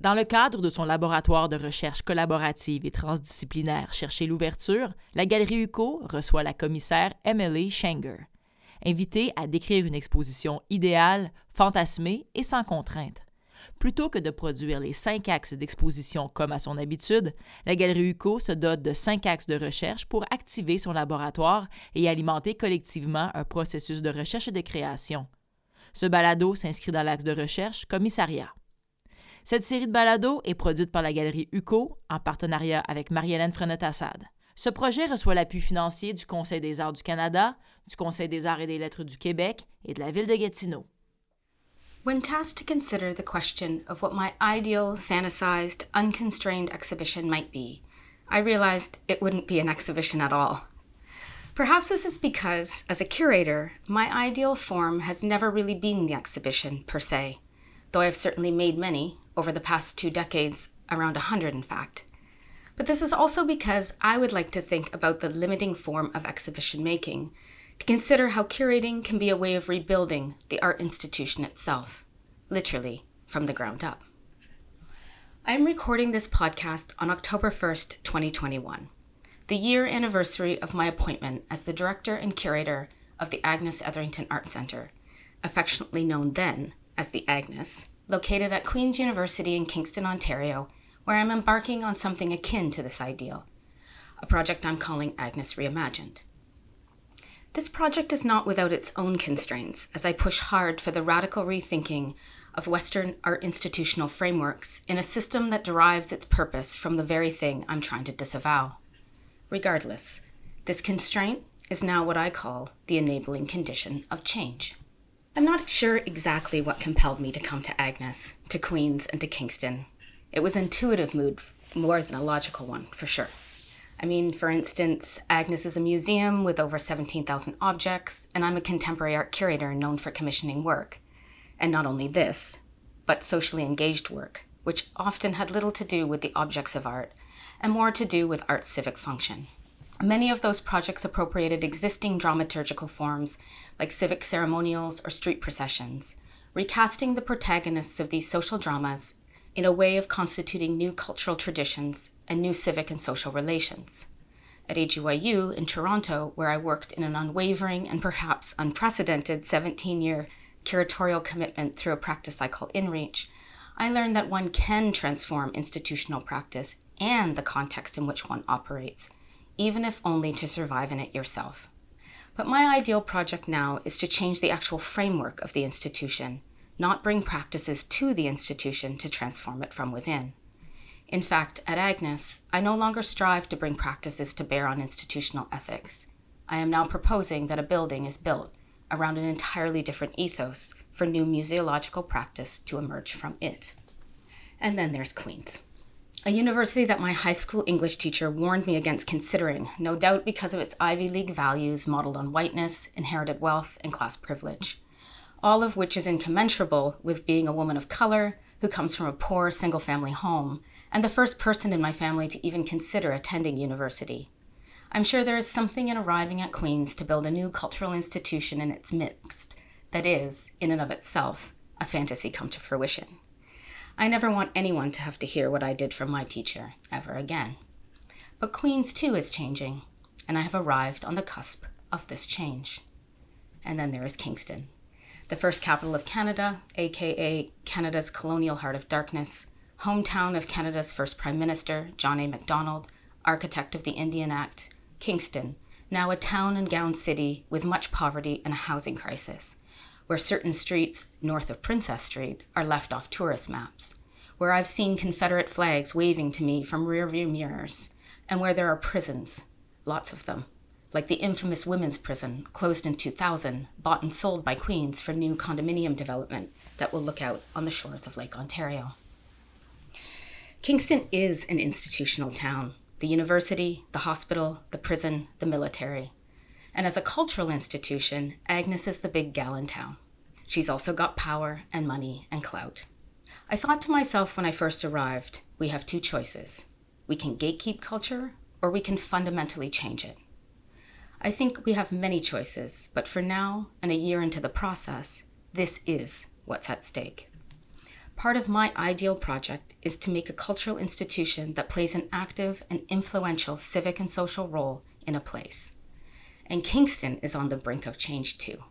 Dans le cadre de son laboratoire de recherche collaborative et transdisciplinaire Chercher l'ouverture, la Galerie UCO reçoit la commissaire Emily Schenger. Invitée à décrire une exposition idéale, fantasmée et sans contrainte. Plutôt que de produire les cinq axes d'exposition comme à son habitude, la Galerie UCO se dote de cinq axes de recherche pour activer son laboratoire et alimenter collectivement un processus de recherche et de création. Ce balado s'inscrit dans l'axe de recherche commissariat. Cette série de balados est produite par la Galerie UCO en partenariat avec Marie-Hélène Frenette-Assad. Ce projet reçoit l'appui financier du Conseil des arts du Canada, du Conseil des arts et des lettres du Québec et de la ville de Gatineau. When tasked to consider the question of what my ideal, fantasized, unconstrained exhibition might be, I realized it wouldn't be an exhibition at all. Perhaps this is because, as a curator, my ideal form has never really been the exhibition per se, though I have certainly made many, over the past two decades, around a hundred in fact. But this is also because I would like to think about the limiting form of exhibition making, to consider how curating can be a way of rebuilding the art institution itself, literally from the ground up. I'm recording this podcast on October 1st, 2021 the year anniversary of my appointment as the director and curator of the Agnes Etherington Art Centre, affectionately known then as the Agnes, located at Queen's University in Kingston, Ontario, where I'm embarking on something akin to this ideal, a project I'm calling Agnes Reimagined. This project is not without its own constraints as I push hard for the radical rethinking of Western art institutional frameworks in a system that derives its purpose from the very thing I'm trying to disavow. Regardless, this constraint is now what I call the enabling condition of change. I'm not sure exactly what compelled me to come to Agnes, to Queens, and to Kingston. It was an intuitive mood more than a logical one, for sure. I mean, for instance, Agnes is a museum with over 17,000 objects, and I'm a contemporary art curator known for commissioning work. And not only this, but socially engaged work, which often had little to do with the objects of art and more to do with art's civic function. Many of those projects appropriated existing dramaturgical forms like civic ceremonials or street processions, recasting the protagonists of these social dramas in a way of constituting new cultural traditions and new civic and social relations. At AGYU in Toronto, where I worked in an unwavering and perhaps unprecedented 17 year curatorial commitment through a practice I call InReach, I learned that one can transform institutional practice and the context in which one operates, even if only to survive in it yourself. But my ideal project now is to change the actual framework of the institution, not bring practices to the institution to transform it from within. In fact, at Agnes, I no longer strive to bring practices to bear on institutional ethics. I am now proposing that a building is built around an entirely different ethos for new museological practice to emerge from it. And then there's Queen's, a university that my high school English teacher warned me against considering, no doubt because of its Ivy League values modeled on whiteness, inherited wealth, and class privilege, all of which is incommensurable with being a woman of color who comes from a poor single family home and the first person in my family to even consider attending university. I'm sure there is something in arriving at Queen's to build a new cultural institution in its midst that is, in and of itself, a fantasy come to fruition. I never want anyone to have to hear what I did from my teacher ever again. But Queens too is changing, and I have arrived on the cusp of this change. And then there is Kingston, the first capital of Canada, aka Canada's colonial heart of darkness, hometown of Canada's first Prime Minister, John A. Macdonald, architect of the Indian Act, Kingston, now a town and gown city with much poverty and a housing crisis where certain streets north of Princess Street are left off tourist maps, where I've seen Confederate flags waving to me from rearview mirrors, and where there are prisons, lots of them, like the infamous women's prison, closed in 2000, bought and sold by Queens for new condominium development that will look out on the shores of Lake Ontario. Kingston is an institutional town the university, the hospital, the prison, the military. And as a cultural institution, Agnes is the big gal in town. She's also got power and money and clout. I thought to myself when I first arrived we have two choices. We can gatekeep culture, or we can fundamentally change it. I think we have many choices, but for now, and a year into the process, this is what's at stake. Part of my ideal project is to make a cultural institution that plays an active and influential civic and social role in a place. And Kingston is on the brink of change too.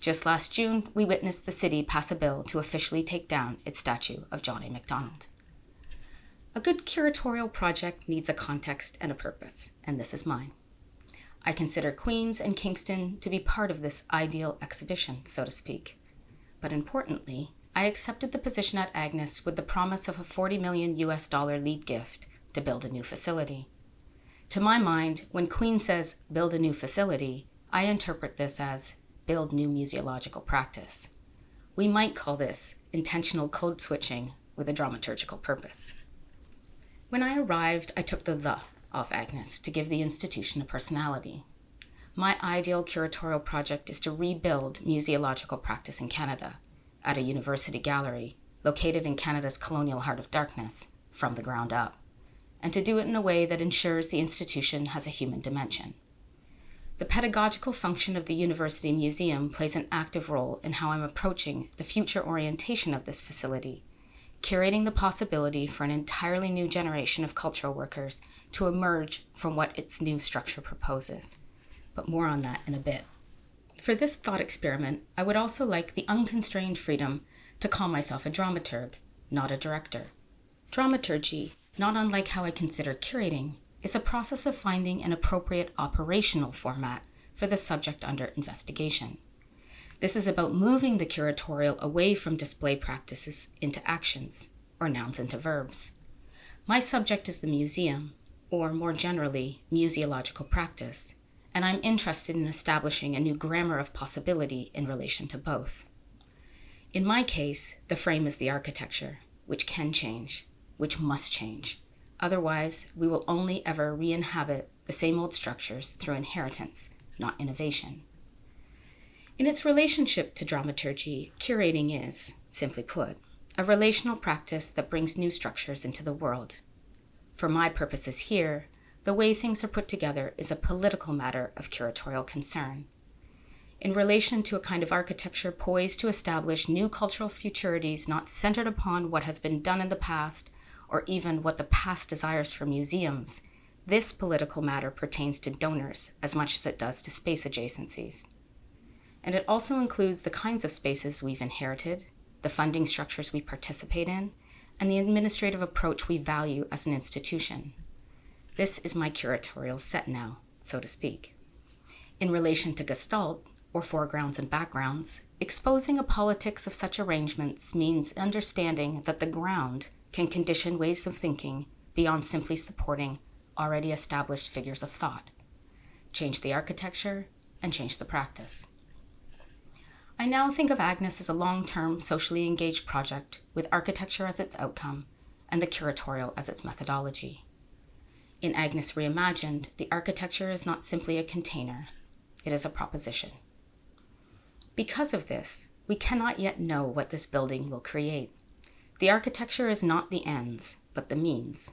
Just last June, we witnessed the city pass a bill to officially take down its statue of John A. Macdonald. A good curatorial project needs a context and a purpose, and this is mine. I consider Queens and Kingston to be part of this ideal exhibition, so to speak. But importantly, I accepted the position at Agnes with the promise of a 40 million US dollar lead gift to build a new facility. To my mind, when Queen says build a new facility, I interpret this as build new museological practice. We might call this intentional code switching with a dramaturgical purpose. When I arrived, I took the the off Agnes to give the institution a personality. My ideal curatorial project is to rebuild museological practice in Canada at a university gallery located in Canada's colonial heart of darkness from the ground up, and to do it in a way that ensures the institution has a human dimension. The pedagogical function of the University Museum plays an active role in how I'm approaching the future orientation of this facility, curating the possibility for an entirely new generation of cultural workers to emerge from what its new structure proposes. But more on that in a bit. For this thought experiment, I would also like the unconstrained freedom to call myself a dramaturg, not a director. Dramaturgy, not unlike how I consider curating, is a process of finding an appropriate operational format for the subject under investigation. This is about moving the curatorial away from display practices into actions, or nouns into verbs. My subject is the museum, or more generally, museological practice, and I'm interested in establishing a new grammar of possibility in relation to both. In my case, the frame is the architecture, which can change, which must change. Otherwise, we will only ever re inhabit the same old structures through inheritance, not innovation. In its relationship to dramaturgy, curating is, simply put, a relational practice that brings new structures into the world. For my purposes here, the way things are put together is a political matter of curatorial concern. In relation to a kind of architecture poised to establish new cultural futurities not centered upon what has been done in the past or even what the past desires for museums, this political matter pertains to donors as much as it does to space adjacencies. And it also includes the kinds of spaces we've inherited, the funding structures we participate in, and the administrative approach we value as an institution. This is my curatorial set now, so to speak. In relation to Gestalt, or foregrounds and backgrounds, exposing a politics of such arrangements means understanding that the ground can condition ways of thinking beyond simply supporting already established figures of thought. Change the architecture and change the practice. I now think of Agnes as a long term, socially engaged project with architecture as its outcome and the curatorial as its methodology. In Agnes Reimagined, the architecture is not simply a container, it is a proposition. Because of this, we cannot yet know what this building will create. The architecture is not the ends, but the means.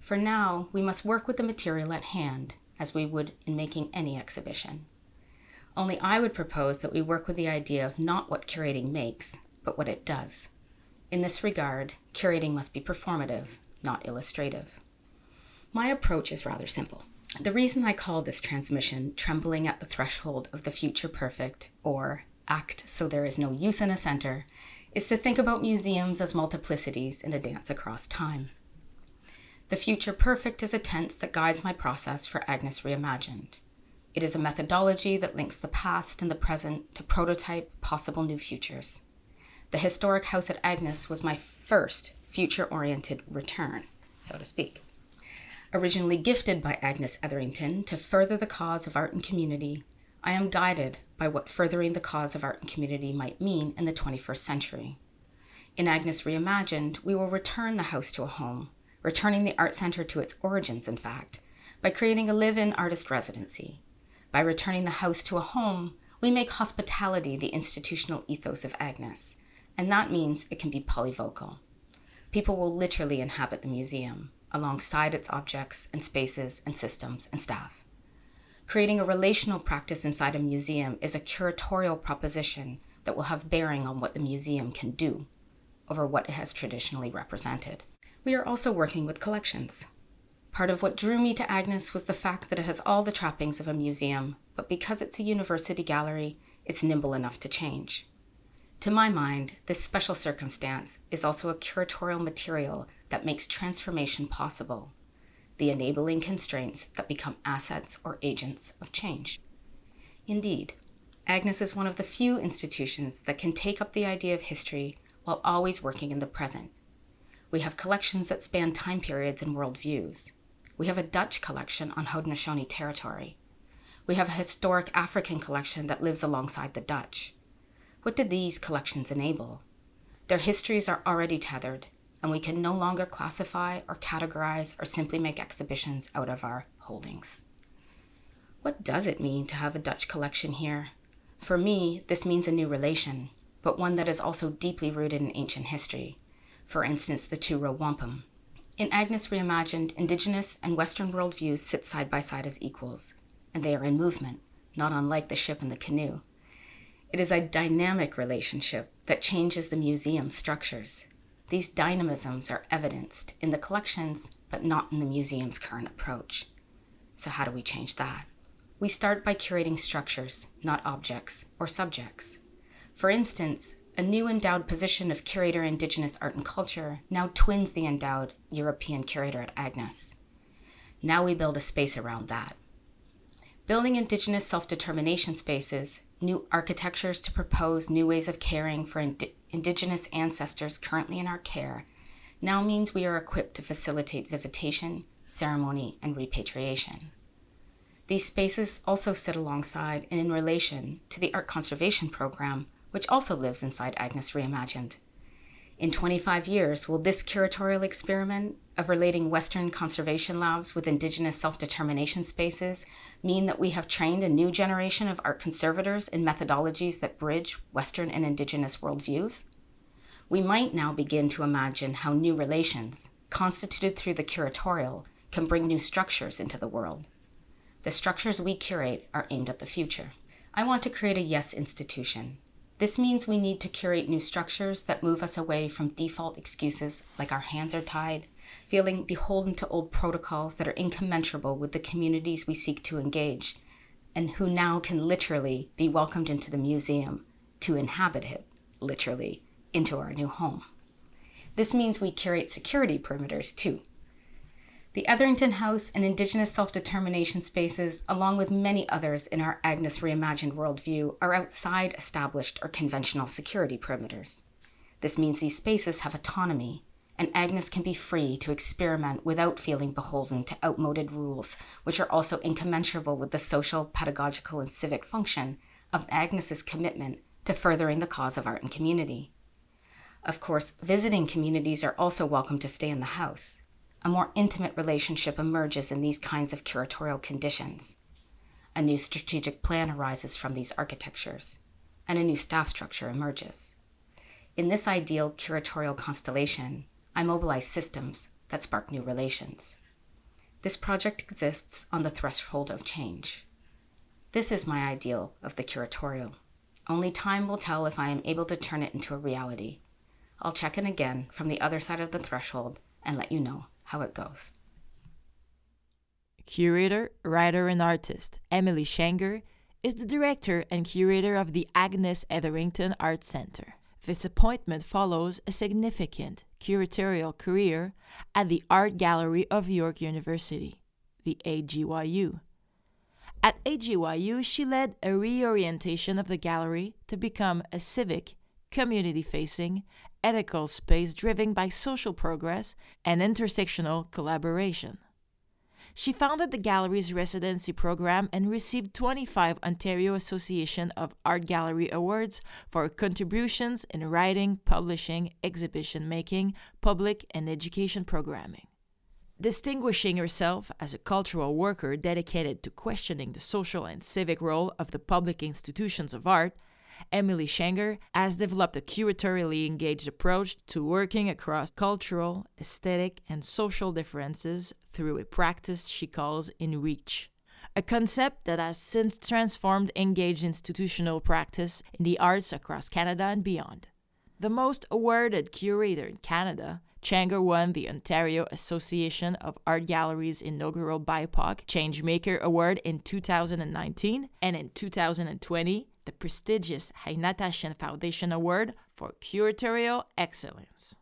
For now, we must work with the material at hand, as we would in making any exhibition. Only I would propose that we work with the idea of not what curating makes, but what it does. In this regard, curating must be performative, not illustrative. My approach is rather simple. The reason I call this transmission trembling at the threshold of the future perfect, or act so there is no use in a center, is to think about museums as multiplicities in a dance across time. The future perfect is a tense that guides my process for Agnes Reimagined. It is a methodology that links the past and the present to prototype possible new futures. The historic house at Agnes was my first future oriented return, so to speak. Originally gifted by Agnes Etherington to further the cause of art and community, I am guided by what furthering the cause of art and community might mean in the 21st century. In Agnes Reimagined, we will return the house to a home, returning the art center to its origins, in fact, by creating a live in artist residency. By returning the house to a home, we make hospitality the institutional ethos of Agnes, and that means it can be polyvocal. People will literally inhabit the museum alongside its objects and spaces and systems and staff. Creating a relational practice inside a museum is a curatorial proposition that will have bearing on what the museum can do. over what it has traditionally represented. We are also working with collections. Part of what drew me to Agnes was the fact that it has all the trappings of a museum, but because it's a university gallery, it's nimble enough to change. To my mind, this special circumstance is also a curatorial material that makes transformation possible, the enabling constraints that become assets or agents of change. Indeed, Agnes is one of the few institutions that can take up the idea of history while always working in the present. We have collections that span time periods and worldviews. We have a Dutch collection on Haudenosaunee territory. We have a historic African collection that lives alongside the Dutch. What did these collections enable? Their histories are already tethered, and we can no longer classify or categorize or simply make exhibitions out of our holdings. What does it mean to have a Dutch collection here? For me, this means a new relation, but one that is also deeply rooted in ancient history. For instance, the two row Wampum. In Agnes Reimagined, Indigenous and Western worldviews sit side by side as equals, and they are in movement, not unlike the ship and the canoe. It is a dynamic relationship that changes the museum's structures. These dynamisms are evidenced in the collections, but not in the museum's current approach. So, how do we change that? We start by curating structures, not objects or subjects. For instance, a new endowed position of curator Indigenous art and culture now twins the endowed European curator at Agnes. Now we build a space around that. Building Indigenous self determination spaces, new architectures to propose new ways of caring for ind- Indigenous ancestors currently in our care, now means we are equipped to facilitate visitation, ceremony, and repatriation. These spaces also sit alongside and in relation to the Art Conservation Program which also lives inside Agnes Reimagined. In 25 years, will this curatorial experiment of relating Western conservation labs with Indigenous self determination spaces mean that we have trained a new generation of art conservators in methodologies that bridge Western and Indigenous worldviews? We might now begin to imagine how new relations, constituted through the curatorial, can bring new structures into the world. The structures we curate are aimed at the future. I want to create a yes institution, this means we need to curate new structures that move us away from default excuses like our hands are tied, feeling beholden to old protocols that are incommensurable with the communities we seek to engage, and who now can literally be welcomed into the museum to inhabit it, literally, into our new home. This means we curate security perimeters too. The Etherington House and Indigenous self determination spaces, along with many others in our Agnes Reimagined worldview, are outside established or conventional security perimeters. This means these spaces have autonomy, and Agnes can be free to experiment without feeling beholden to outmoded rules, which are also incommensurable with the social, pedagogical, and civic function of Agnes's commitment to furthering the cause of art and community. Of course, visiting communities are also welcome to stay in the house. A more intimate relationship emerges in these kinds of curatorial conditions. A new strategic plan arises from these architectures, and a new staff structure emerges. In this ideal curatorial constellation, I mobilize systems that spark new relations. This project exists on the threshold of change. This is my ideal of the curatorial. Only time will tell if I am able to turn it into a reality. I'll check in again from the other side of the threshold and let you know how it goes. Curator, writer, and artist Emelie Chhangur is the director and curator of the Agnes Etherington Art Center. This appointment follows a significant curatorial career at the Art Gallery of York University, the AGYU. At AGYU, she led a reorientation of the gallery to become a civic, community facing, ethical space driven by social progress and intersectional collaboration. She founded the gallery's residency program and received 25 Ontario Association of Art Gallery Awards for contributions in writing, publishing, exhibition making, public and education programming. Distinguishing herself as a cultural worker dedicated to questioning the social and civic role of the public institutions of art, Emelie Chhangur has developed a curatorially engaged approach to working across cultural, aesthetic, and social differences through a practice she calls In Reach. A concept that has since transformed engaged institutional practice in the arts across Canada and beyond. The most awarded curator in Canada, Chhangur won the Ontario Association of Art Galleries inaugural BIPOC Changemaker Award in 2019, and in 2020, the prestigious Hnatyshyn Foundation Award for Curatorial Excellence.